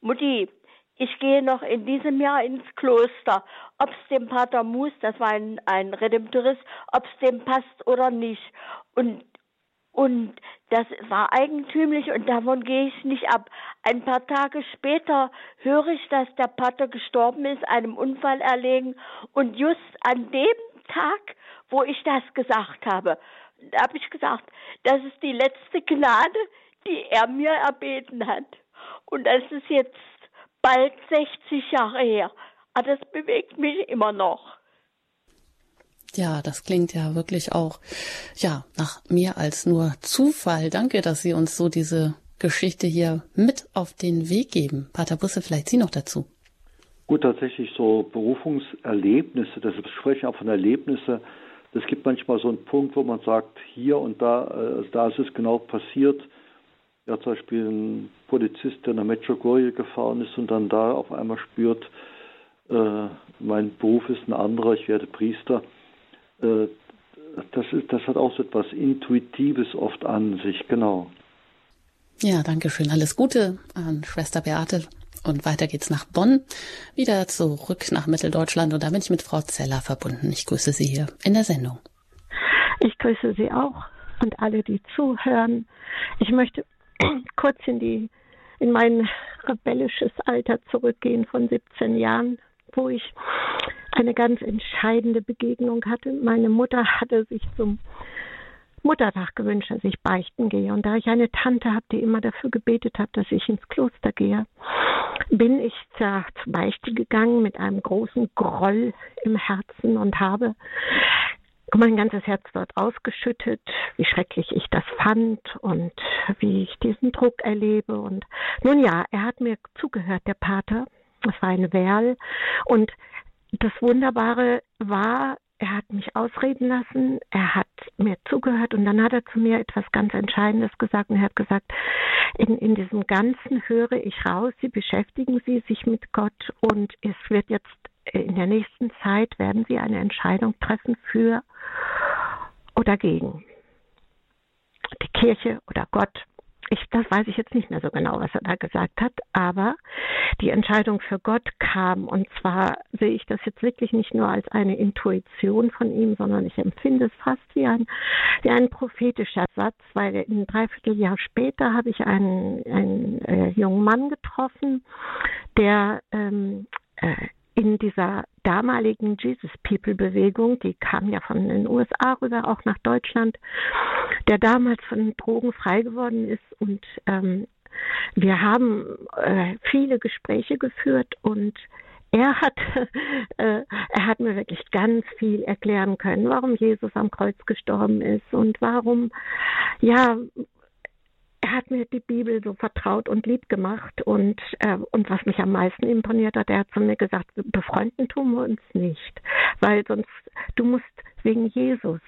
Mutti, ich gehe noch in diesem Jahr ins Kloster. Ob es dem Pater Mus, das war ein, ein Redemptorist, ob es dem passt oder nicht. Und, und das war eigentümlich und davon gehe ich nicht ab. Ein paar Tage später höre ich, dass der Pater gestorben ist, einem Unfall erlegen. Und just an dem Tag, wo ich das gesagt habe, habe ich gesagt, das ist die letzte Gnade, die er mir erbeten hat. Und das ist jetzt bald 60 Jahre her. Aber ah, das bewegt mich immer noch. Ja, das klingt ja wirklich auch, ja, nach mehr als nur Zufall. Danke, dass Sie uns so diese Geschichte hier mit auf den Weg geben. Pater Busse, vielleicht Sie noch dazu. Gut, tatsächlich so Berufungserlebnisse, das sprechen auch von Erlebnisse. Es gibt manchmal so einen Punkt, wo man sagt, hier und da, äh, da ist es genau passiert. Ja, zum Beispiel ein Polizist, der nach Medjugorje gefahren ist und dann da auf einmal spürt, äh, mein Beruf ist ein anderer, ich werde Priester. Äh, das, ist, das hat auch so etwas Intuitives oft an sich, genau. Ja, danke schön. Alles Gute an Schwester Beate. Und weiter geht's nach Bonn, wieder zurück nach Mitteldeutschland. Und da bin ich mit Frau Zeller verbunden. Ich grüße Sie hier in der Sendung. Ich grüße Sie auch und alle, die zuhören. Ich möchte kurz in die in mein rebellisches Alter zurückgehen von 17 Jahren, wo ich eine ganz entscheidende Begegnung hatte. Meine Mutter hatte sich zum Muttertag gewünscht, dass ich beichten gehe. Und da ich eine Tante habe, die immer dafür gebetet hat, dass ich ins Kloster gehe, bin ich zur Beichte gegangen mit einem großen Groll im Herzen und habe mein ganzes Herz dort ausgeschüttet, wie schrecklich ich das fand und wie ich diesen Druck erlebe. Und nun ja, er hat mir zugehört, der Pater. Es war ein Werl. Und das Wunderbare war, er hat mich ausreden lassen, er hat mir zugehört und dann hat er zu mir etwas ganz Entscheidendes gesagt und er hat gesagt, in, in diesem Ganzen höre ich raus, Sie beschäftigen Sie sich mit Gott und es wird jetzt in der nächsten Zeit werden Sie eine Entscheidung treffen für oder gegen die Kirche oder Gott. Ich, das weiß ich jetzt nicht mehr so genau, was er da gesagt hat, aber die Entscheidung für Gott kam und zwar sehe ich das jetzt wirklich nicht nur als eine Intuition von ihm, sondern ich empfinde es fast wie ein, wie ein prophetischer Satz, weil ein Dreivierteljahr später habe ich einen, einen äh, jungen Mann getroffen, der ähm, äh, in dieser damaligen Jesus People Bewegung, die kam ja von den USA rüber, auch nach Deutschland, der damals von Drogen frei geworden ist. Und ähm, wir haben äh, viele Gespräche geführt und er hat, äh, er hat mir wirklich ganz viel erklären können, warum Jesus am Kreuz gestorben ist und warum, ja, er hat mir die Bibel so vertraut und lieb gemacht und äh, und was mich am meisten imponiert hat, er hat zu mir gesagt, befreunden tun wir uns nicht, weil sonst du musst wegen Jesus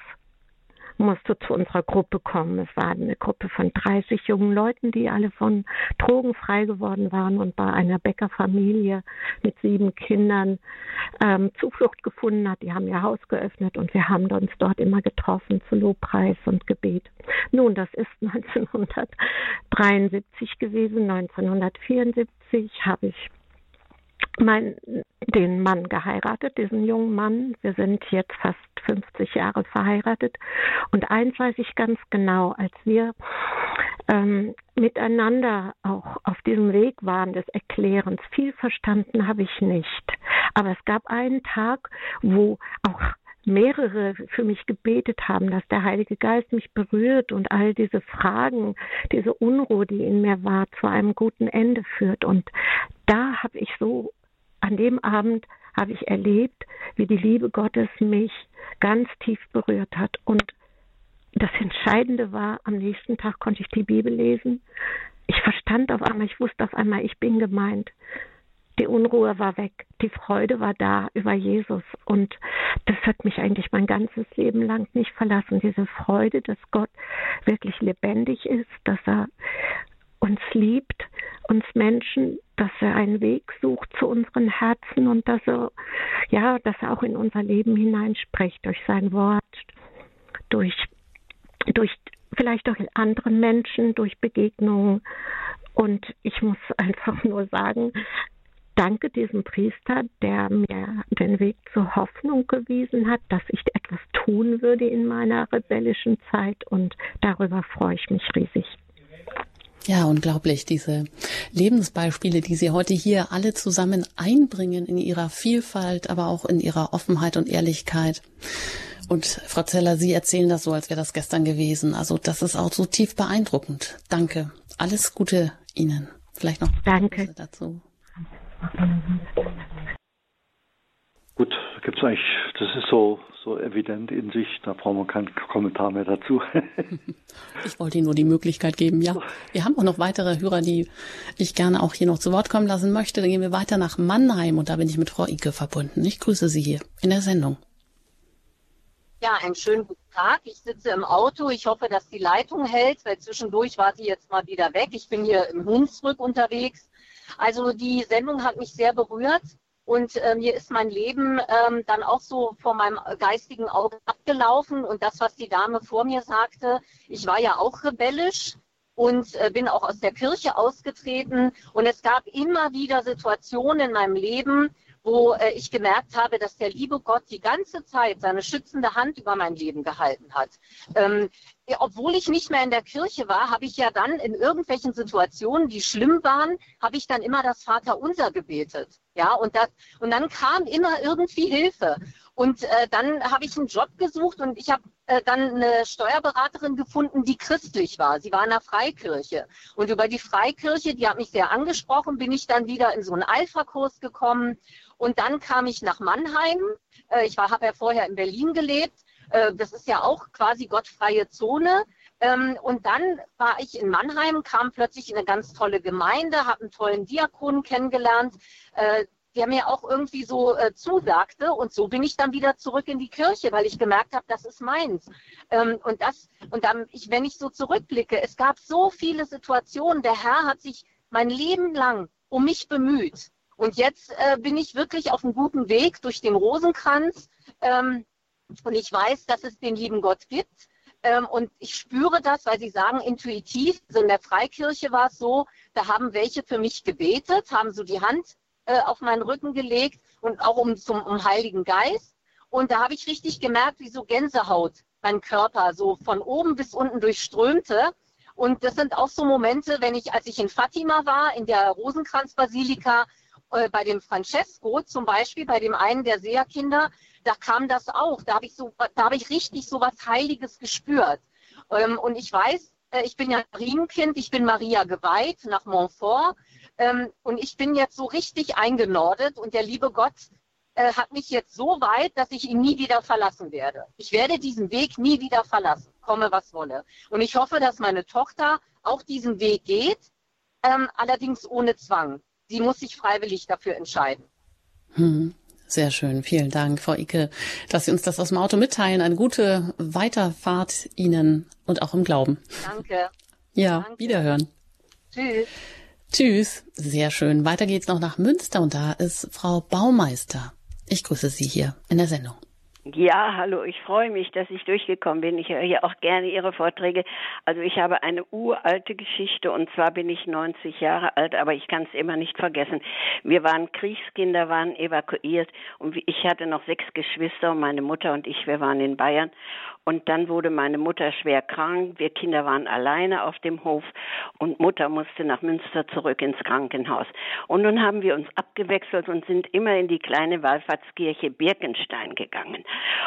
musst du zu unserer Gruppe kommen. Es war eine Gruppe von 30 jungen Leuten, die alle von Drogen frei geworden waren und bei einer Bäckerfamilie mit sieben Kindern ähm, Zuflucht gefunden hat. Die haben ihr Haus geöffnet und wir haben uns dort immer getroffen zu Lobpreis und Gebet. Nun, das ist 1973 gewesen. 1974 habe ich mein, den Mann geheiratet, diesen jungen Mann. Wir sind jetzt fast 50 Jahre verheiratet. Und eins weiß ich ganz genau, als wir ähm, miteinander auch auf diesem Weg waren des Erklärens, viel verstanden habe ich nicht. Aber es gab einen Tag, wo auch mehrere für mich gebetet haben, dass der Heilige Geist mich berührt und all diese Fragen, diese Unruhe, die in mir war, zu einem guten Ende führt. Und da habe ich so an dem Abend habe ich erlebt, wie die Liebe Gottes mich ganz tief berührt hat. Und das Entscheidende war, am nächsten Tag konnte ich die Bibel lesen. Ich verstand auf einmal, ich wusste auf einmal, ich bin gemeint. Die Unruhe war weg, die Freude war da über Jesus und das hat mich eigentlich mein ganzes Leben lang nicht verlassen. Diese Freude, dass Gott wirklich lebendig ist, dass er uns liebt, uns Menschen, dass er einen Weg sucht zu unseren Herzen und dass er, ja, dass er auch in unser Leben hineinspricht durch sein Wort, durch, durch vielleicht auch anderen Menschen, durch Begegnungen. Und ich muss einfach nur sagen, danke diesem Priester, der mir den Weg zur Hoffnung gewiesen hat, dass ich etwas tun würde in meiner rebellischen Zeit und darüber freue ich mich riesig. Ja, unglaublich, diese Lebensbeispiele, die Sie heute hier alle zusammen einbringen in ihrer Vielfalt, aber auch in ihrer Offenheit und Ehrlichkeit. Und Frau Zeller, Sie erzählen das so, als wäre das gestern gewesen. Also das ist auch so tief beeindruckend. Danke. Alles Gute Ihnen. Vielleicht noch Danke dazu. Gut, gibt es eigentlich, das ist so, so evident in sich, da brauchen wir keinen Kommentar mehr dazu. ich wollte Ihnen nur die Möglichkeit geben, ja. Wir haben auch noch weitere Hörer, die ich gerne auch hier noch zu Wort kommen lassen möchte. Dann gehen wir weiter nach Mannheim und da bin ich mit Frau Ike verbunden. Ich grüße Sie hier in der Sendung. Ja, einen schönen guten Tag. Ich sitze im Auto. Ich hoffe, dass die Leitung hält, weil zwischendurch war sie jetzt mal wieder weg. Ich bin hier im Hunsrück unterwegs. Also die Sendung hat mich sehr berührt. Und äh, mir ist mein Leben ähm, dann auch so vor meinem geistigen Auge abgelaufen. Und das, was die Dame vor mir sagte, ich war ja auch rebellisch und äh, bin auch aus der Kirche ausgetreten. Und es gab immer wieder Situationen in meinem Leben, wo äh, ich gemerkt habe, dass der liebe Gott die ganze Zeit seine schützende Hand über mein Leben gehalten hat. Ähm, obwohl ich nicht mehr in der Kirche war, habe ich ja dann in irgendwelchen Situationen, die schlimm waren, habe ich dann immer das Vaterunser gebetet. Ja, und, das, und dann kam immer irgendwie Hilfe. Und äh, dann habe ich einen Job gesucht und ich habe äh, dann eine Steuerberaterin gefunden, die christlich war. Sie war in der Freikirche. Und über die Freikirche, die hat mich sehr angesprochen, bin ich dann wieder in so einen Alpha-Kurs gekommen und dann kam ich nach Mannheim. Äh, ich habe ja vorher in Berlin gelebt. Äh, das ist ja auch quasi gottfreie Zone. Ähm, und dann war ich in Mannheim, kam plötzlich in eine ganz tolle Gemeinde, habe einen tollen Diakon kennengelernt, äh, der mir auch irgendwie so zusagte. Und so bin ich dann wieder zurück in die Kirche, weil ich gemerkt habe, das ist meins. Ähm, und das, und dann, ich, wenn ich so zurückblicke, es gab so viele Situationen. Der Herr hat sich mein Leben lang um mich bemüht. Und jetzt äh, bin ich wirklich auf einem guten Weg durch den Rosenkranz. Ähm, und ich weiß, dass es den lieben Gott gibt. Ähm, und ich spüre das, weil Sie sagen, intuitiv. So in der Freikirche war es so, da haben welche für mich gebetet, haben so die Hand äh, auf meinen Rücken gelegt und auch um zum um Heiligen Geist. Und da habe ich richtig gemerkt, wie so Gänsehaut mein Körper so von oben bis unten durchströmte. Und das sind auch so Momente, wenn ich, als ich in Fatima war, in der Rosenkranzbasilika, äh, bei dem Francesco zum Beispiel, bei dem einen der Seherkinder, da kam das auch. Da habe ich so, da ich richtig so was Heiliges gespürt. Ähm, und ich weiß, äh, ich bin ja Marienkind, ich bin Maria geweiht nach Montfort. Ähm, und ich bin jetzt so richtig eingenordet und der liebe Gott äh, hat mich jetzt so weit, dass ich ihn nie wieder verlassen werde. Ich werde diesen Weg nie wieder verlassen, komme was wolle. Und ich hoffe, dass meine Tochter auch diesen Weg geht, ähm, allerdings ohne Zwang sie muss sich freiwillig dafür entscheiden. Hm. Sehr schön. Vielen Dank, Frau Icke, dass Sie uns das aus dem Auto mitteilen. Eine gute Weiterfahrt Ihnen und auch im Glauben. Danke. Ja, Danke. wiederhören. Tschüss. Tschüss. Sehr schön. Weiter geht's noch nach Münster und da ist Frau Baumeister. Ich grüße Sie hier in der Sendung. Ja, hallo, ich freue mich, dass ich durchgekommen bin. Ich höre ja auch gerne Ihre Vorträge. Also ich habe eine uralte Geschichte und zwar bin ich 90 Jahre alt, aber ich kann es immer nicht vergessen. Wir waren Kriegskinder, waren evakuiert und ich hatte noch sechs Geschwister und meine Mutter und ich, wir waren in Bayern und dann wurde meine Mutter schwer krank. Wir Kinder waren alleine auf dem Hof und Mutter musste nach Münster zurück ins Krankenhaus. Und nun haben wir uns abgewechselt und sind immer in die kleine Wallfahrtskirche Birkenstein gegangen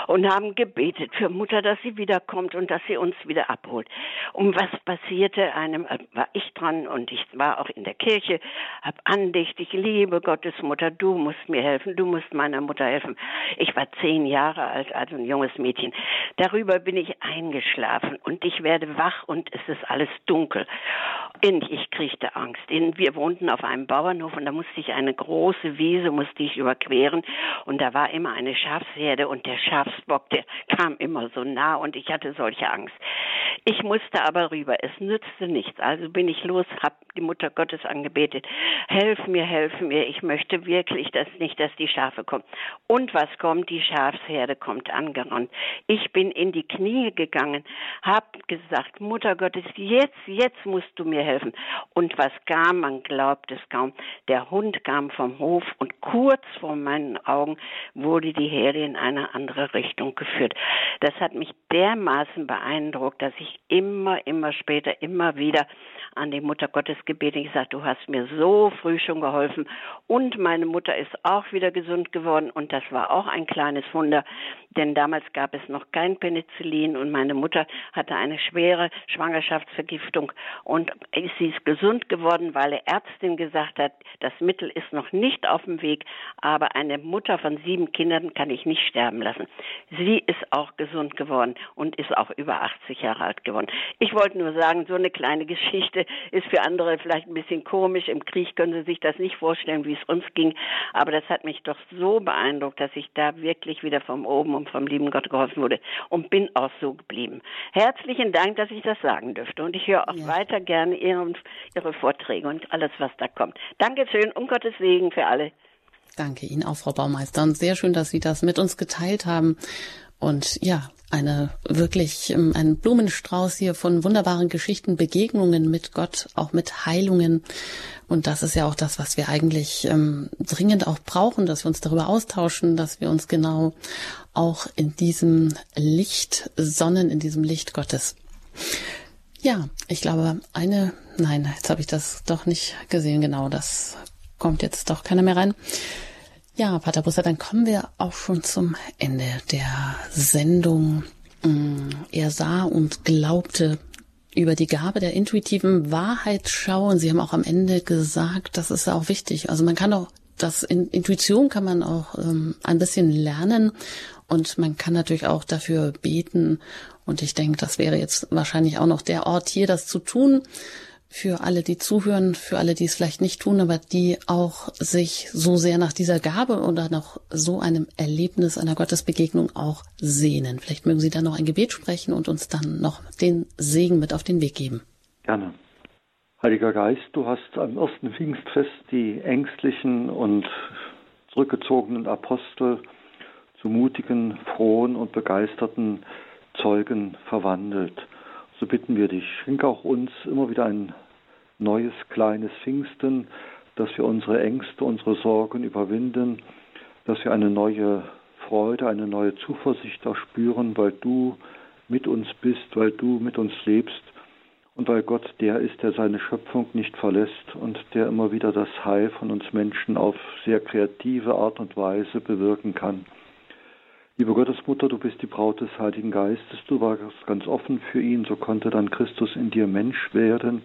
und haben gebetet für Mutter, dass sie wiederkommt und dass sie uns wieder abholt. Und was passierte? Einem äh, war ich dran und ich war auch in der Kirche, hab andächtig, liebe Gottes Mutter, du musst mir helfen, du musst meiner Mutter helfen. Ich war zehn Jahre alt, also ein junges Mädchen. Darüber darüber bin ich eingeschlafen und ich werde wach und es ist alles dunkel. Und ich kriegte Angst. Wir wohnten auf einem Bauernhof und da musste ich eine große Wiese musste ich überqueren und da war immer eine Schafsherde und der Schafsbock, der kam immer so nah und ich hatte solche Angst. Ich musste aber rüber. Es nützte nichts. Also bin ich los, habe die Mutter Gottes angebetet. Helf mir, helf mir. Ich möchte wirklich das nicht, dass die Schafe kommen. Und was kommt? Die Schafsherde kommt angerannt. Ich bin in die Knie gegangen, habe gesagt, Mutter Gottes, jetzt, jetzt musst du mir helfen. Und was kam? Man glaubt es kaum. Der Hund kam vom Hof und kurz vor meinen Augen wurde die Herde in eine andere Richtung geführt. Das hat mich dermaßen beeindruckt, dass ich immer, immer später, immer wieder an die Mutter Gottes gebeten. Ich gesagt, du hast mir so früh schon geholfen. Und meine Mutter ist auch wieder gesund geworden. Und das war auch ein kleines Wunder, denn damals gab es noch kein Penicillin und meine Mutter hatte eine schwere Schwangerschaftsvergiftung und sie ist gesund geworden, weil die Ärztin gesagt hat, das Mittel ist noch nicht auf dem Weg, aber eine Mutter von sieben Kindern kann ich nicht sterben lassen. Sie ist auch gesund geworden und ist auch über 80 Jahre alt geworden. Ich wollte nur sagen, so eine kleine Geschichte ist für andere vielleicht ein bisschen komisch. Im Krieg können Sie sich das nicht vorstellen, wie es uns ging, aber das hat mich doch so beeindruckt, dass ich da wirklich wieder vom oben und vom lieben Gott geholfen wurde und bin auch so geblieben. Herzlichen Dank, dass ich das sagen dürfte und ich höre auch ja. weiter gerne Ihren, Ihre Vorträge und alles, was da kommt. Dankeschön und Gottes Segen für alle. Danke Ihnen auch, Frau Baumeister. Und sehr schön, dass Sie das mit uns geteilt haben. Und ja, eine wirklich ähm, ein Blumenstrauß hier von wunderbaren Geschichten, Begegnungen mit Gott, auch mit Heilungen. Und das ist ja auch das, was wir eigentlich ähm, dringend auch brauchen, dass wir uns darüber austauschen, dass wir uns genau auch in diesem Licht sonnen, in diesem Licht Gottes. Ja, ich glaube, eine, nein, jetzt habe ich das doch nicht gesehen, genau, das kommt jetzt doch keiner mehr rein. Ja, Pater Busser, dann kommen wir auch schon zum Ende der Sendung. Mm, er sah und glaubte über die Gabe der intuitiven Wahrheitsschau und Sie haben auch am Ende gesagt, das ist auch wichtig. Also man kann auch das in Intuition kann man auch ähm, ein bisschen lernen und man kann natürlich auch dafür beten. Und ich denke, das wäre jetzt wahrscheinlich auch noch der Ort hier, das zu tun für alle, die zuhören, für alle, die es vielleicht nicht tun, aber die auch sich so sehr nach dieser Gabe oder nach so einem Erlebnis einer Gottesbegegnung auch sehnen. Vielleicht mögen Sie da noch ein Gebet sprechen und uns dann noch den Segen mit auf den Weg geben. Gerne. Heiliger Geist, du hast am ersten Pfingstfest die ängstlichen und zurückgezogenen Apostel zu mutigen, frohen und begeisterten Zeugen verwandelt so bitten wir dich, schenke auch uns immer wieder ein neues kleines Pfingsten, dass wir unsere Ängste, unsere Sorgen überwinden, dass wir eine neue Freude, eine neue Zuversicht erspüren, weil du mit uns bist, weil du mit uns lebst und weil Gott der ist, der seine Schöpfung nicht verlässt und der immer wieder das Heil von uns Menschen auf sehr kreative Art und Weise bewirken kann. Liebe Gottesmutter, du bist die Braut des Heiligen Geistes, du warst ganz offen für ihn, so konnte dann Christus in dir Mensch werden.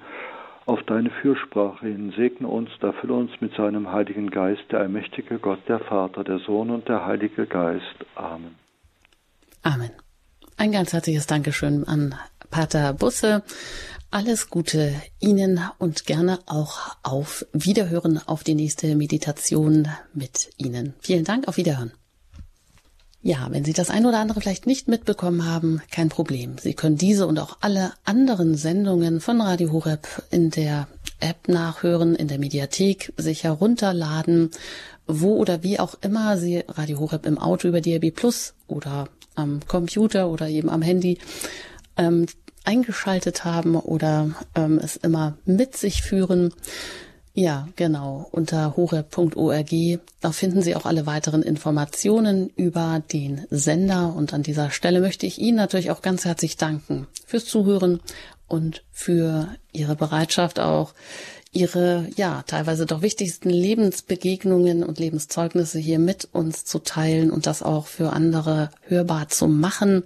Auf deine Fürsprache hin segne uns, da fülle uns mit seinem Heiligen Geist, der allmächtige Gott, der Vater, der Sohn und der Heilige Geist. Amen. Amen. Ein ganz herzliches Dankeschön an Pater Busse. Alles Gute Ihnen und gerne auch auf Wiederhören auf die nächste Meditation mit Ihnen. Vielen Dank, auf Wiederhören. Ja, wenn Sie das ein oder andere vielleicht nicht mitbekommen haben, kein Problem. Sie können diese und auch alle anderen Sendungen von Radio Horeb in der App nachhören, in der Mediathek sich herunterladen, wo oder wie auch immer Sie Radio Horeb im Auto über DRB Plus oder am Computer oder eben am Handy ähm, eingeschaltet haben oder ähm, es immer mit sich führen. Ja, genau. Unter horeb.org. Da finden Sie auch alle weiteren Informationen über den Sender. Und an dieser Stelle möchte ich Ihnen natürlich auch ganz herzlich danken fürs Zuhören und für Ihre Bereitschaft auch, Ihre, ja, teilweise doch wichtigsten Lebensbegegnungen und Lebenszeugnisse hier mit uns zu teilen und das auch für andere hörbar zu machen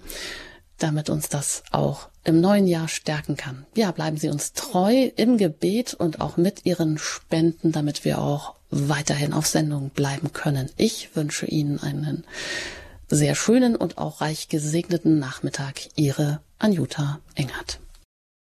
damit uns das auch im neuen Jahr stärken kann. Ja, bleiben Sie uns treu im Gebet und auch mit Ihren Spenden, damit wir auch weiterhin auf Sendung bleiben können. Ich wünsche Ihnen einen sehr schönen und auch reich gesegneten Nachmittag. Ihre Anjuta Engert.